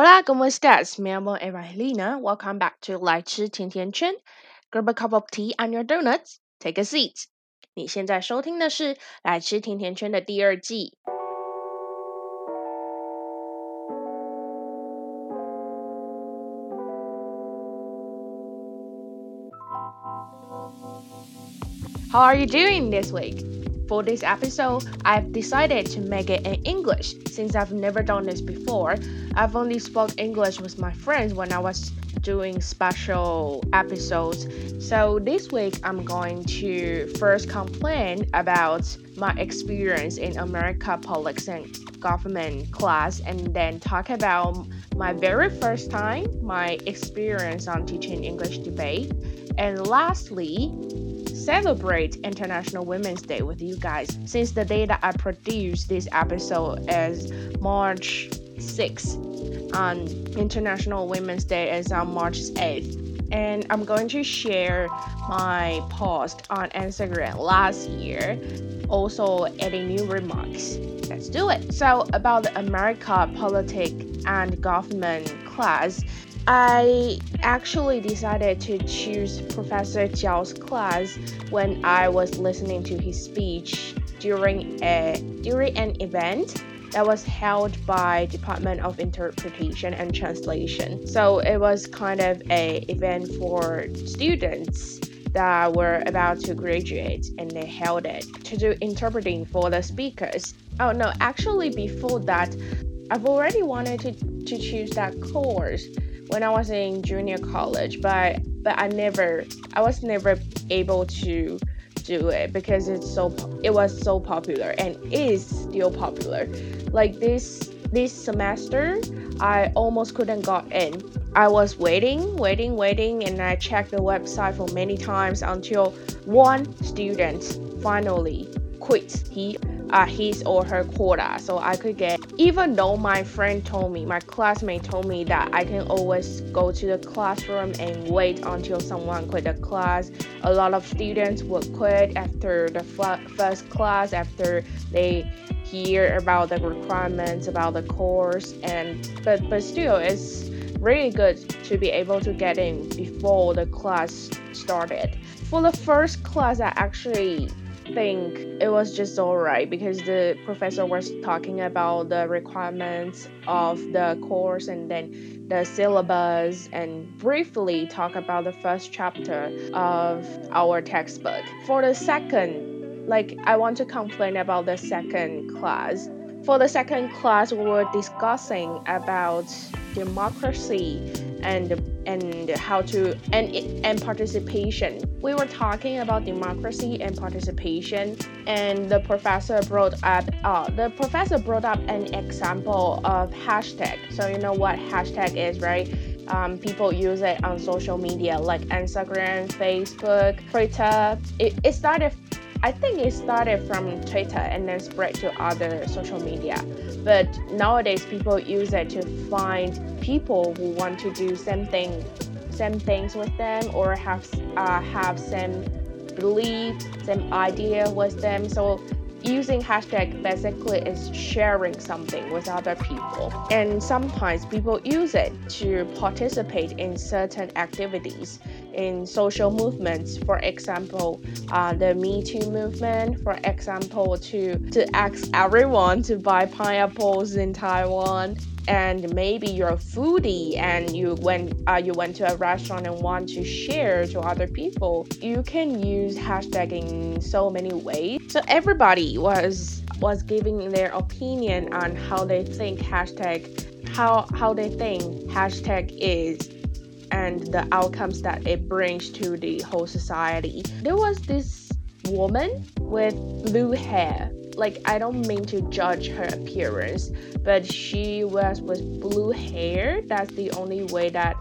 Hola, ¿cómo estás? Me llamo Evangelina. Welcome back to 来吃甜甜圈. Grab a cup of tea and your donuts. Take a seat. 你现在收听的是《来吃甜甜圈》的第二季。How are you doing this week? For this episode, I've decided to make it in English since I've never done this before. I've only spoke English with my friends when I was doing special episodes. So this week I'm going to first complain about my experience in America politics and government class and then talk about my very first time, my experience on teaching English debate. And lastly, celebrate International Women's Day with you guys. Since the day that I produced this episode is March 6th on um, International Women's Day is on March 8th and I'm going to share my post on Instagram last year also adding new remarks. Let's do it. So about the America politics and government class I actually decided to choose Professor Jiao's class when I was listening to his speech during a during an event that was held by Department of Interpretation and Translation. So it was kind of a event for students that were about to graduate and they held it to do interpreting for the speakers. Oh no, actually before that I've already wanted to, to choose that course when I was in junior college, but but I never I was never able to do it because it's so it was so popular and is still popular. Like this this semester, I almost couldn't got in. I was waiting, waiting, waiting, and I checked the website for many times until one student finally quit. He uh, his or her quota so I could get even though my friend told me my classmate told me that I can always go to the classroom and wait until someone quit the class. A lot of students would quit after the first class after they hear about the requirements about the course and but but still it's really good to be able to get in before the class started. For the first class I actually think it was just alright because the professor was talking about the requirements of the course and then the syllabus and briefly talk about the first chapter of our textbook. For the second, like I want to complain about the second class. For the second class, we were discussing about democracy and and how to and and participation. We were talking about democracy and participation, and the professor brought up uh, the professor brought up an example of hashtag. So you know what hashtag is, right? Um, people use it on social media like Instagram, Facebook, Twitter. It, it started I think it started from Twitter and then spread to other social media. But nowadays, people use it to find people who want to do same thing, same things with them, or have uh, have same belief, same idea with them. So using hashtag basically is sharing something with other people. And sometimes people use it to participate in certain activities in social movements. For example uh, the me too movement for example to to ask everyone to buy pineapples in taiwan and maybe you're a foodie and you went uh, you went to a restaurant and want to share to other people you can use hashtag in so many ways. So everybody was was giving their opinion on how they think hashtag how how they think hashtag is and the outcomes that it brings to the whole society. There was this woman with blue hair like I don't mean to judge her appearance, but she was with blue hair. That's the only way that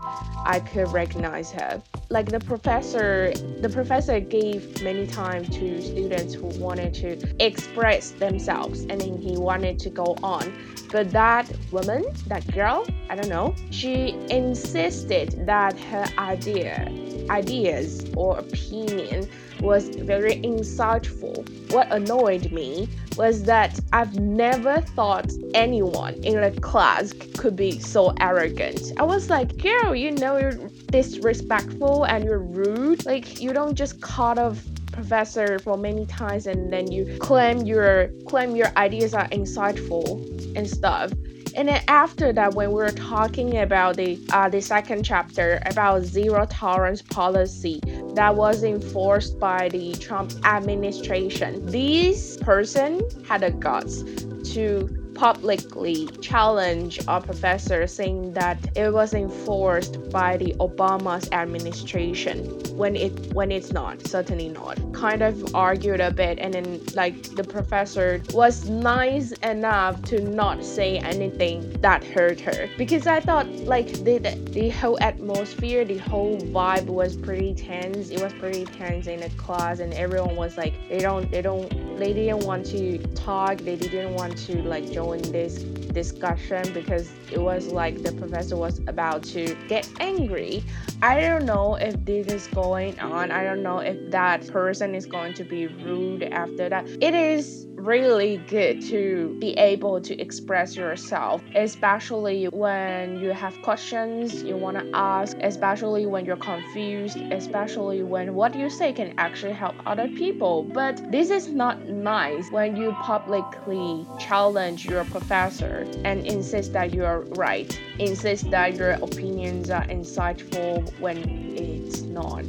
I could recognize her. Like the professor, the professor gave many time to students who wanted to express themselves, and then he wanted to go on. But that woman, that girl, I don't know, she insisted that her idea, ideas or opinion was very insightful. What annoyed me was that I've never thought anyone in a class could be so arrogant. I was like, girl, you know you're disrespectful and you're rude. Like you don't just cut off professor for many times and then you claim your claim your ideas are insightful and stuff and then after that, when we were talking about the uh, the second chapter about zero tolerance policy that was enforced by the Trump administration, this person had the guts to publicly challenge a professor saying that it was enforced by the Obama's administration when it when it's not certainly not. Kind of argued a bit and then like the professor was nice enough to not say anything that hurt her. Because I thought like the, the, the whole atmosphere the whole vibe was pretty tense. It was pretty tense in the class and everyone was like they don't they don't they didn't want to talk they didn't want to like join this discussion because it was like the professor was about to get angry. I don't know if this is going on. I don't know if that person is going to be rude after that. It is really good to be able to express yourself, especially when you have questions you want to ask, especially when you're confused, especially when what you say can actually help other people. But this is not nice when you publicly challenge your professor and insist that you're right, insist that your opinions are insightful when it's not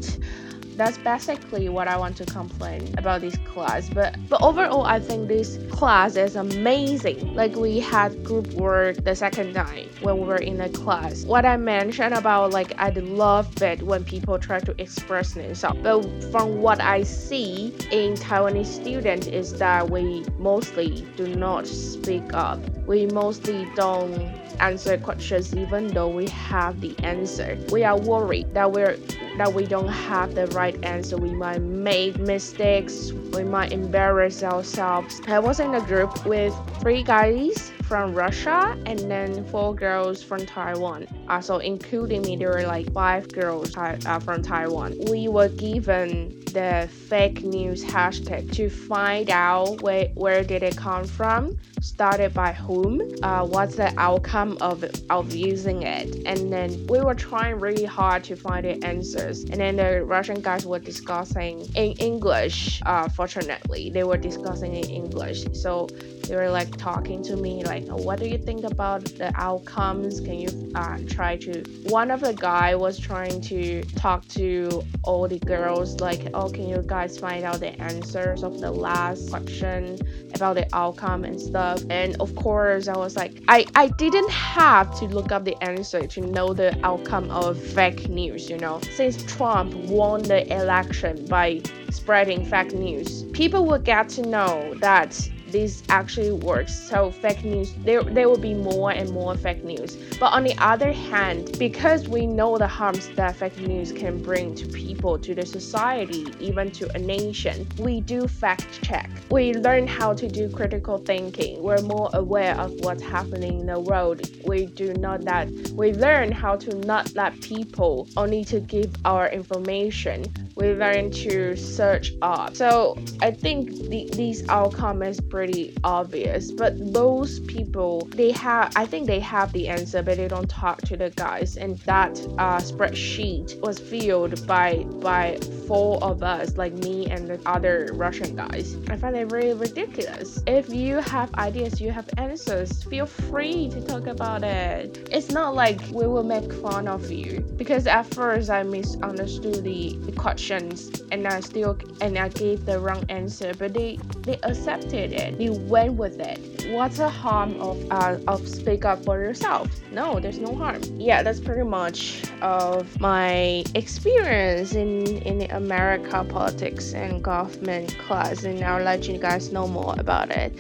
that's basically what I want to complain about this class. But but overall, I think this class is amazing. Like we had group work the second night when we were in the class. What I mentioned about like I love it when people try to express themselves. But from what I see in Taiwanese students is that we mostly do not speak up. We mostly don't answer questions even though we have the answer. We are worried that we're that we don't have the right answer. We might make mistakes. We might embarrass ourselves. I was in a group with three guys from Russia and then four girls from Taiwan. Uh, so including me, there were like five girls uh, from Taiwan. We were given the fake news hashtag to find out where, where did it come from, started by whom, uh, what's the outcome of, of using it. And then we were trying really hard to find the answers. And then the Russian guys were discussing in English, uh, fortunately. They were discussing in English. So they were like talking to me like, what do you think about the outcomes? Can you uh, try to... One of the guy was trying to talk to all the girls like, oh, can you guys find out the answers of the last question about the outcome and stuff? And of course, I was like, I, I didn't have to look up the answer to know the outcome of fake news, you know? Since Trump won the election by spreading fake news, people will get to know that this actually works. So fake news, there, there will be more and more fake news. But on the other hand, because we know the harms that fake news can bring to people, to the society, even to a nation, we do fact check. We learn how to do critical thinking. We're more aware of what's happening in the world. We do not that we learn how to not let people only to give our information. We learn to search up. So I think the, these outcome is pretty obvious. But those people, they have, I think they have the answer, but they don't talk to the guys. And that uh, spreadsheet was filled by by four of us, like me and the other Russian guys. I find it really ridiculous. If you have ideas, you have answers, feel free to talk about it. It's not like we will make fun of you because at first I misunderstood the, the questions and I still and I gave the wrong answer, but they they accepted it They went with it. What's the harm of uh, of speak up for yourself? No, there's no harm. Yeah, that's pretty much of my experience in in America politics and government class, and I'll let you guys know more about it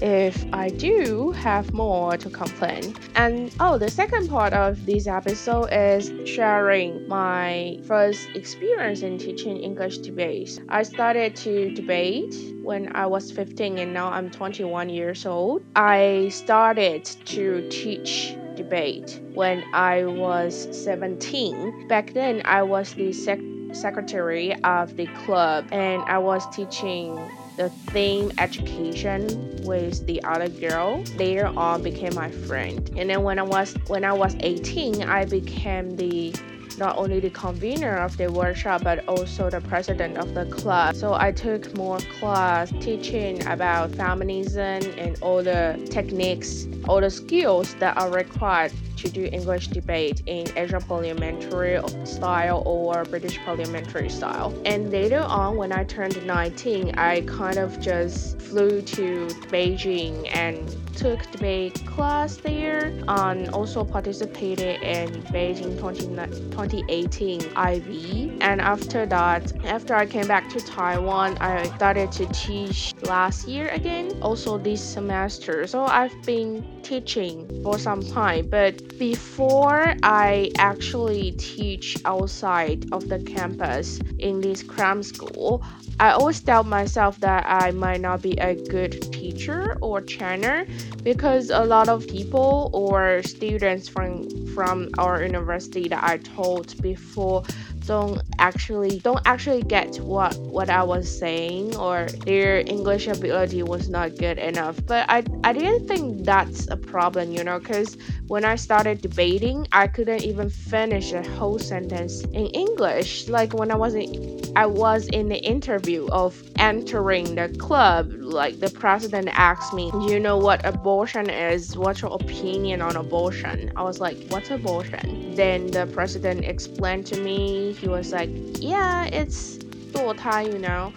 if I do have more to complain. And oh, the second part of this episode is sharing my first experience in teaching English debate. I started to debate when I was 15 and now I'm 21 years old. I started to teach debate when I was 17. Back then, I was the sec- secretary of the club and I was teaching the theme education with the other girl later on became my friend. And then when i was when i was 18 i became the not only the convener of the workshop but also the president of the club. So I took more class teaching about feminism and all the techniques, all the skills that are required to do English debate in Asian parliamentary style or British parliamentary style. And later on, when I turned 19, I kind of just flew to Beijing and took debate class there and also participated in Beijing 20, 2018 IB. And after that, after I came back to Taiwan, I started to teach last year again, also this semester. So I've been teaching for some time, but before I actually teach outside of the campus in this cram school, I always tell myself that I might not be a good teacher or trainer because a lot of people or students from from our university that I told before don't actually don't actually get what what I was saying or their English ability was not good enough. But I I didn't think that's a problem, you know, because when I started debating, I couldn't even finish a whole sentence in English. Like when I was in, I was in the interview of entering the club, like the president asked me, "You know what abortion is? What's your opinion on abortion?" I was like, "What's abortion?" Then the president explained to me he was like, yeah, it's dual tie, you know.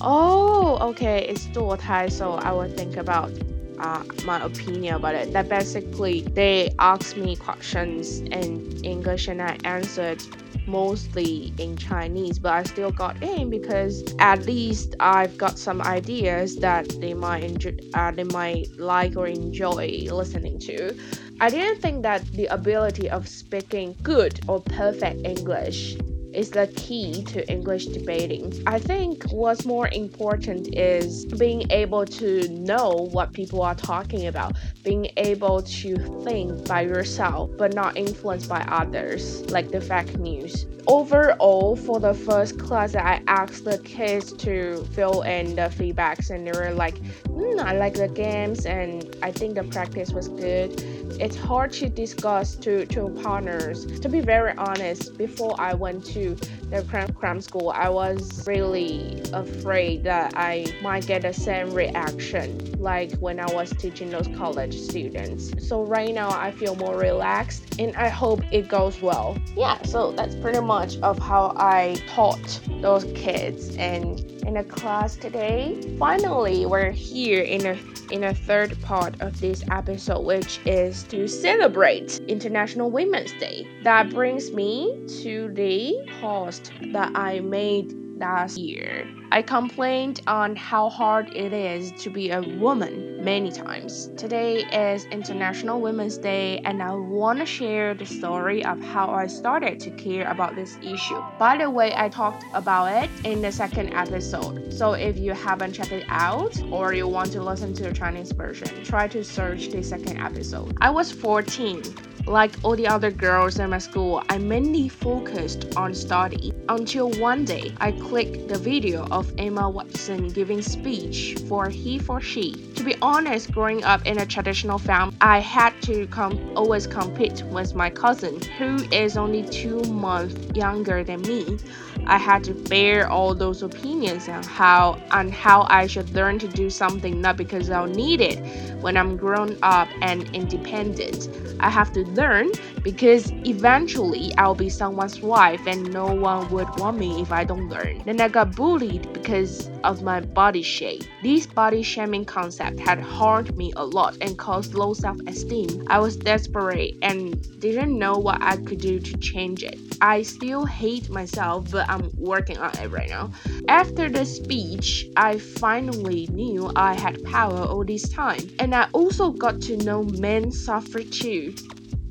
Oh, okay, it's dual tie, so I will think about uh, my opinion about it. That basically they asked me questions in English and I answered mostly in Chinese, but I still got in because at least I've got some ideas that they might enjoy, uh, they might like or enjoy listening to. I didn't think that the ability of speaking good or perfect English is the key to English debating. I think what's more important is being able to know what people are talking about, being able to think by yourself but not influenced by others, like the fake news. Overall, for the first class, I asked the kids to fill in the feedbacks, and they were like, mm, I like the games, and I think the practice was good it's hard to discuss to, to partners. To be very honest, before I went to the cram, cram school, I was really afraid that I might get the same reaction like when I was teaching those college students. So right now I feel more relaxed and I hope it goes well. Yeah, so that's pretty much of how I taught those kids and in a class today. Finally, we're here in a in a third part of this episode, which is to celebrate International Women's Day. That brings me to the post that I made last year. I complained on how hard it is to be a woman many times. Today is International Women's Day, and I want to share the story of how I started to care about this issue. By the way, I talked about it in the second episode, so if you haven't checked it out or you want to listen to the Chinese version, try to search the second episode. I was 14 like all the other girls in my school, I mainly focused on study until one day I clicked the video of Emma Watson giving speech for HeForShe. To be honest, growing up in a traditional family, I had to com- always compete with my cousin, who is only two months younger than me. I had to bear all those opinions on how on how I should learn to do something not because I'll need it when I'm grown up and independent. I have to learn because eventually I'll be someone's wife and no one would want me if I don't learn. Then I got bullied because of my body shape. This body shaming concept had harmed me a lot and caused low self-esteem. I was desperate and didn't know what I could do to change it. I still hate myself, but I'm working on it right now. After the speech, I finally knew I had power all this time, and I also got to know men suffer too.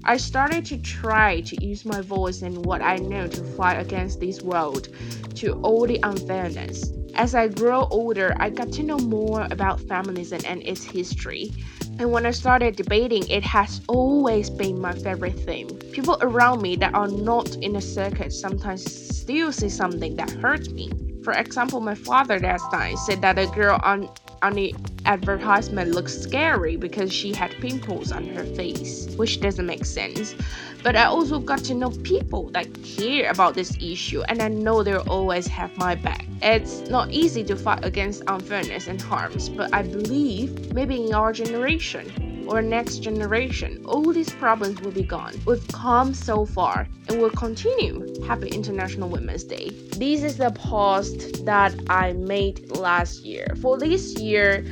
I started to try to use my voice and what I know to fight against this world, to all the unfairness. As I grow older, I got to know more about feminism and its history. And when I started debating, it has always been my favorite theme. People around me that are not in the circuit sometimes still say something that hurts me. For example, my father last night said that a girl on on the advertisement looks scary because she had pimples on her face, which doesn't make sense. But I also got to know people that care about this issue, and I know they'll always have my back. It's not easy to fight against unfairness and harms, but I believe maybe in our generation, or next generation, all these problems will be gone. We've come so far and will continue. Happy International Women's Day. This is the post that I made last year. For this year,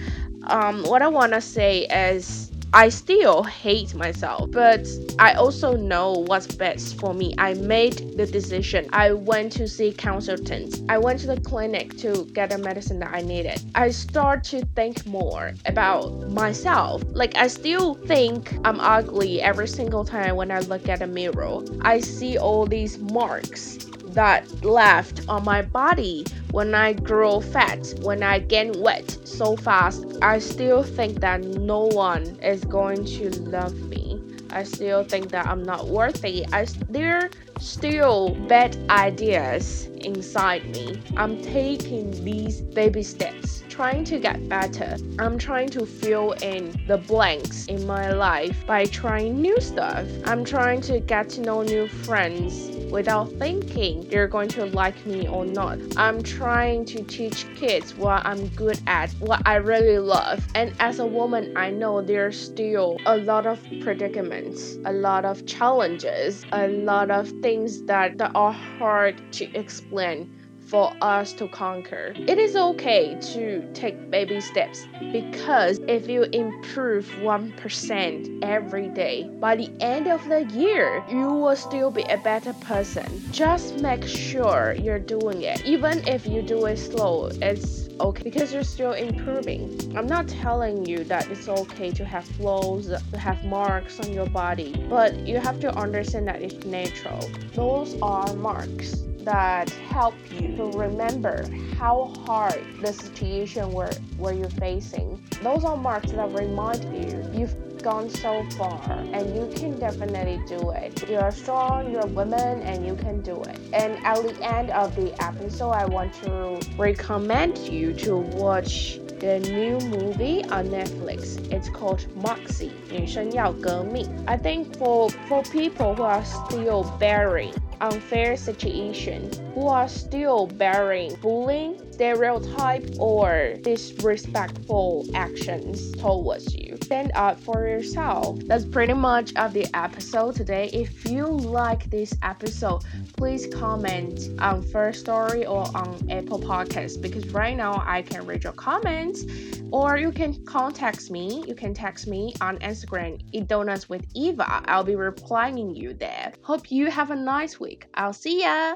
um, what I want to say is I still hate myself, but I also know what's best for me. I made the decision. I went to see consultants. I went to the clinic to get the medicine that I needed. I start to think more about myself. Like I still think I'm ugly every single time when I look at a mirror. I see all these marks that left on my body when I grow fat, when I gain weight so fast, I still think that no one is going to love me. I still think that I'm not worthy. I there still bad ideas inside me. I'm taking these baby steps, trying to get better. I'm trying to fill in the blanks in my life by trying new stuff. I'm trying to get to know new friends without thinking they're going to like me or not. I'm trying to teach kids what I'm good at, what I really love. And as a woman, I know there's still a lot of predicaments, a lot of challenges, a lot of things that, that are hard to explain for us to conquer. It is okay to take baby steps because if you improve 1% every day, by the end of the year, you will still be a better person. Just make sure you're doing it. Even if you do it slow, it's okay because you're still improving. I'm not telling you that it's okay to have flaws, to have marks on your body, but you have to understand that it's natural. Those are marks that help you to remember how hard the situation were where you're facing. Those are marks that remind you you've gone so far and you can definitely do it. You're strong, you're a woman, and you can do it. And at the end of the episode, I want to recommend you to watch the new movie on Netflix. It's called Moxie, 女生要革命. I think for for people who are still bearing unfair situation. Who are still bearing bullying, stereotype, or disrespectful actions towards you. Stand up for yourself. That's pretty much of the episode today. If you like this episode, please comment on Firstory or on Apple Podcasts because right now I can read your comments or you can contact me. You can text me on Instagram, Eat Donuts with Eva. I'll be replying you there. Hope you have a nice week. I'll see ya.